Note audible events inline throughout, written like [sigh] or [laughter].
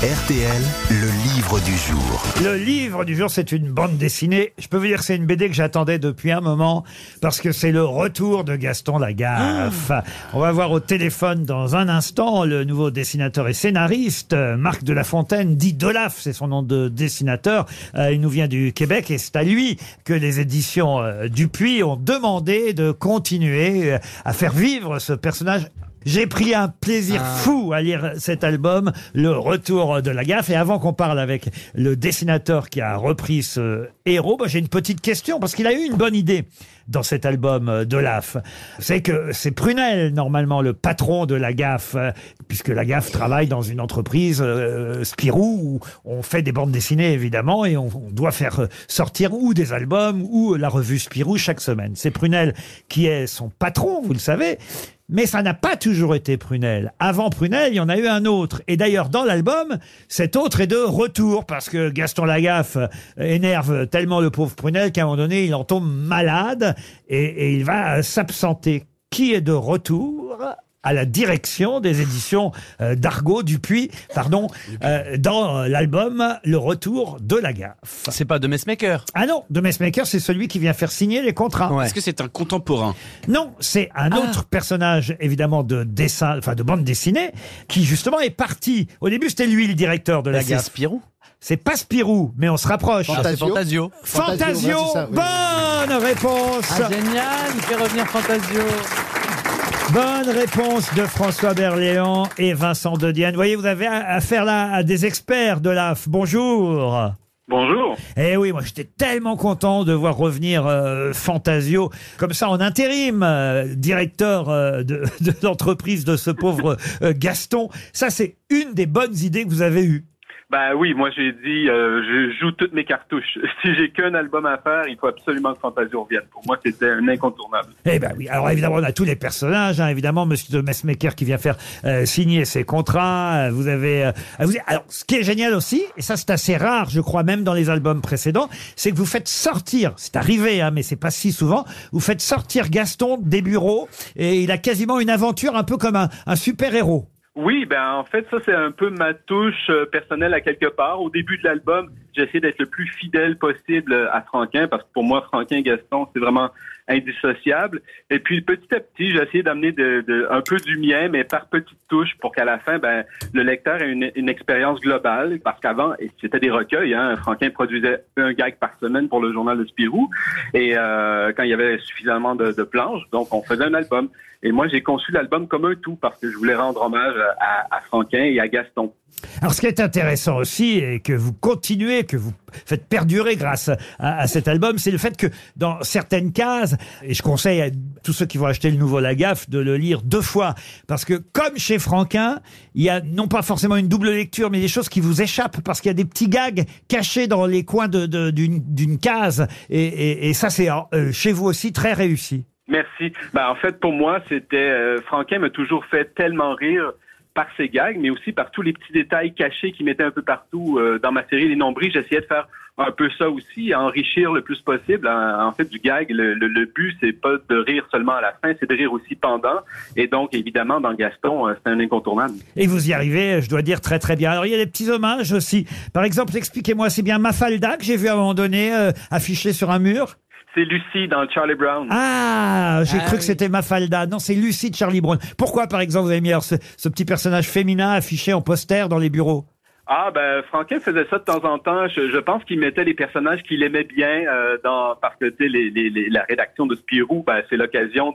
RTL, le livre du jour. Le livre du jour, c'est une bande dessinée. Je peux vous dire que c'est une BD que j'attendais depuis un moment parce que c'est le retour de Gaston Lagaffe. On va voir au téléphone dans un instant le nouveau dessinateur et scénariste euh, Marc de la Fontaine, dit Dolaf, c'est son nom de dessinateur. Euh, il nous vient du Québec et c'est à lui que les éditions euh, Dupuis ont demandé de continuer à faire vivre ce personnage j'ai pris un plaisir fou à lire cet album, Le Retour de la Gaffe. Et avant qu'on parle avec le dessinateur qui a repris ce héros, bah, j'ai une petite question parce qu'il a eu une bonne idée dans cet album euh, de Laf. C'est que c'est Prunel, normalement, le patron de la gaffe, euh, puisque la gaffe travaille dans une entreprise euh, Spirou où on fait des bandes dessinées, évidemment, et on, on doit faire sortir ou des albums ou la revue Spirou chaque semaine. C'est Prunel qui est son patron, vous le savez. Mais ça n'a pas toujours été Prunel. Avant Prunel, il y en a eu un autre. Et d'ailleurs, dans l'album, cet autre est de retour parce que Gaston Lagaffe euh, énerve tellement le pauvre Prunel qu'à un moment donné, il en tombe malade et, et il va euh, s'absenter. Qui est de retour? À la direction des éditions euh, d'Argo Dupuis, pardon, euh, dans euh, l'album Le Retour de la Gaffe. C'est pas de Messmaker. Ah non, de Messmaker, c'est celui qui vient faire signer les contrats. Est-ce que c'est un contemporain Non, c'est un autre personnage, évidemment, de dessin, enfin de bande dessinée, qui justement est parti. Au début, c'était lui le directeur de la Bah, C'est gaffe. Spirou. C'est pas Spirou, mais on se rapproche. Ah, c'est Fantasio. Fantasio, Fantasio, ouais, c'est ça, oui. bonne réponse. Ah, génial, il fait revenir Fantasio. Bonne réponse de François Berléand et Vincent de Dienne. Vous voyez, vous avez affaire là à des experts de l'AF. Bonjour. Bonjour. Eh oui, moi j'étais tellement content de voir revenir euh, Fantasio comme ça en intérim, euh, directeur euh, de, [laughs] de l'entreprise de ce pauvre Gaston. Ça, c'est une des bonnes idées que vous avez eues. Ben oui, moi j'ai dit, euh, je joue toutes mes cartouches. [laughs] Si j'ai qu'un album à faire, il faut absolument que Fantasio revienne. Pour moi, c'était un incontournable. Eh ben oui. Alors évidemment, on a tous les personnages. Hein. Évidemment, Monsieur de Messmaker qui vient faire euh, signer ses contrats. Euh, Vous avez. euh, vous Alors, ce qui est génial aussi, et ça c'est assez rare, je crois, même dans les albums précédents, c'est que vous faites sortir. C'est arrivé, hein, mais c'est pas si souvent. Vous faites sortir Gaston des bureaux et il a quasiment une aventure un peu comme un, un super héros. Oui, ben en fait, ça c'est un peu ma touche euh, personnelle à quelque part. Au début de l'album, j'ai essayé d'être le plus fidèle possible à Franquin parce que pour moi, Franquin Gaston, c'est vraiment indissociable. Et puis petit à petit, j'ai essayé d'amener de, de- un peu du mien, mais par petites touches pour qu'à la fin, ben le lecteur ait une, une expérience globale. Parce qu'avant, c'était des recueils. Hein, Franquin produisait un gag par semaine pour le journal de Spirou. Et euh, quand il y avait suffisamment de, de planches, donc on faisait un album. Et moi, j'ai conçu l'album comme un tout parce que je voulais rendre hommage à, à Franquin et à Gaston. Alors, ce qui est intéressant aussi, et que vous continuez, que vous faites perdurer grâce à, cet album, c'est le fait que dans certaines cases, et je conseille à tous ceux qui vont acheter le nouveau Lagaffe de le lire deux fois, parce que comme chez Franquin, il y a non pas forcément une double lecture, mais des choses qui vous échappent, parce qu'il y a des petits gags cachés dans les coins d'une case, et, ça c'est euh, chez vous aussi très réussi. Merci. Ben, en fait, pour moi, c'était euh, Franquin m'a toujours fait tellement rire par ses gags, mais aussi par tous les petits détails cachés qu'il mettait un peu partout euh, dans ma série Les Nombris. J'essayais de faire un peu ça aussi, enrichir le plus possible. En, en fait, du gag, le, le, le but, c'est pas de rire seulement à la fin, c'est de rire aussi pendant. Et donc, évidemment, dans Gaston, euh, c'est un incontournable. Et vous y arrivez, je dois dire, très très bien. Alors il y a des petits hommages aussi. Par exemple, expliquez-moi, c'est bien Mafalda que j'ai vu à un moment donné euh, affiché sur un mur C'est Lucie dans Charlie Brown. Ah, j'ai Ah cru oui. que c'était Mafalda. Non, c'est Lucie de Charlie Brown. Pourquoi, par exemple, vous avez mis alors ce, ce petit personnage féminin affiché en poster dans les bureaux? Ah ben Franquin faisait ça de temps en temps. Je, pense qu'il mettait les personnages qu'il aimait bien euh, dans parce que tu sais la rédaction de Spirou, ben, c'est l'occasion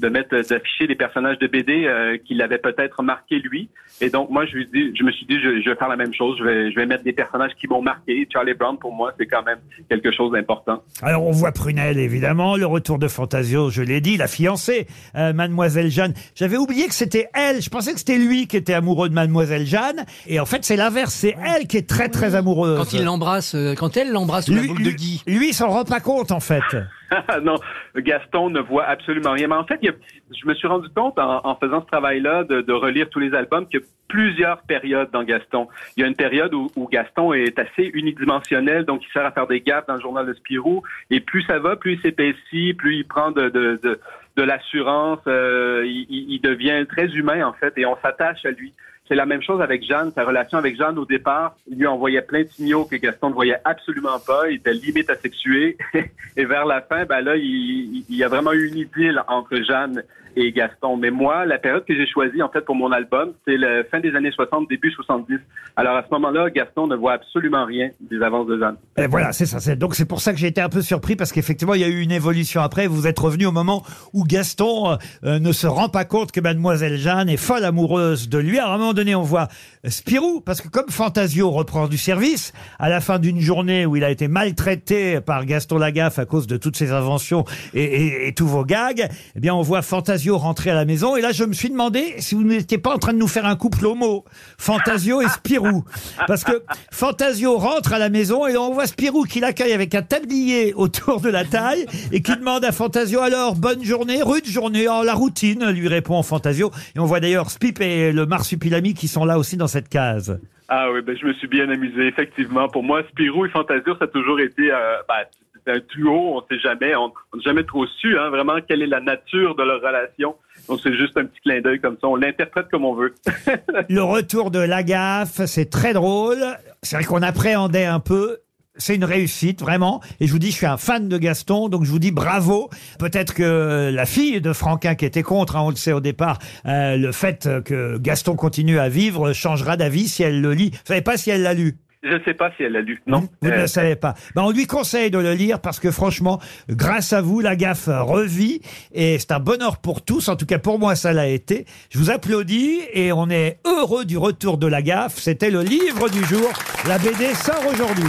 de, mettre d'afficher des personnages de BD euh, qu'il avait peut-être marqué lui. Et donc moi je me suis dit je, vais faire la même chose. Je vais je vais mettre des personnages qui m'ont marqué. Charlie Brown pour moi c'est quand même quelque chose d'important. Alors, on voit Prunelle, évidemment, le retour de Fantasio, je l'ai dit, la fiancée, euh, Mademoiselle Jeanne. J'avais oublié que c'était elle. Je pensais que c'était lui qui était amoureux de Mademoiselle Jeanne. Et en fait, c'est l'inverse. C'est elle qui est très, très amoureuse. Quand il l'embrasse, euh, quand elle l'embrasse sous la boule de lui, Guy. lui, il s'en rend pas compte, en fait. [laughs] non, Gaston ne voit absolument rien. Mais en fait, il y a- je me suis rendu compte en, en faisant ce travail-là de, de relire tous les albums qu'il y a plusieurs périodes dans Gaston. Il y a une période où, où Gaston est assez unidimensionnel, donc il sert à faire des gaps dans le journal de Spirou. Et plus ça va, plus il s'épaissit, plus il prend de, de, de, de l'assurance. euh, il, il- il devient très humain en fait, et on s'attache à lui. C'est la même chose avec Jeanne. Sa relation avec Jeanne, au départ, il lui envoyait plein de signaux que Gaston ne voyait absolument pas. Il était limite asexué. [laughs] et vers la fin, ben là, il, y a vraiment eu une idylle entre Jeanne et Gaston. Mais moi, la période que j'ai choisie, en fait, pour mon album, c'est la fin des années 60, début 70. Alors, à ce moment-là, Gaston ne voit absolument rien des avances de Jeanne. Voilà, c'est ça. Donc c'est pour ça que j'ai été un peu surpris parce qu'effectivement il y a eu une évolution après. Vous êtes revenu au moment où Gaston euh, ne se rend pas compte que Mademoiselle Jeanne est folle amoureuse de lui. On voit Spirou parce que comme Fantasio reprend du service à la fin d'une journée où il a été maltraité par Gaston Lagaffe à cause de toutes ses inventions et tous vos gags, eh bien on voit Fantasio rentrer à la maison. Et là je me suis demandé si vous n'étiez pas en train de nous faire un couple homo, Fantasio et Spirou, parce que Fantasio rentre à la maison et on voit Spirou qui l'accueille avec un tablier autour de la taille et qui demande à Fantasio alors bonne journée, rude journée, oh, la routine, lui répond Fantasio. Et on voit d'ailleurs Spip et le marsupilami qui sont là aussi dans cette case. Ah oui, ben je me suis bien amusé, effectivement. Pour moi, Spirou et Fantasio, ça a toujours été euh, ben, un duo, on sait jamais, on n'a jamais trop su hein, vraiment quelle est la nature de leur relation. Donc c'est juste un petit clin d'œil comme ça, on l'interprète comme on veut. [laughs] Le retour de la gaffe, c'est très drôle. C'est vrai qu'on appréhendait un peu. C'est une réussite, vraiment. Et je vous dis, je suis un fan de Gaston, donc je vous dis bravo. Peut-être que la fille de Franquin, qui était contre, hein, on le sait au départ, euh, le fait que Gaston continue à vivre changera d'avis si elle le lit. Vous savez pas si elle l'a lu? Je ne sais pas si elle l'a lu. Non. vous ne Euh, le savez pas. Ben, on lui conseille de le lire parce que franchement, grâce à vous, la gaffe revit et c'est un bonheur pour tous. En tout cas, pour moi, ça l'a été. Je vous applaudis et on est heureux du retour de la gaffe. C'était le livre du jour. La BD sort aujourd'hui.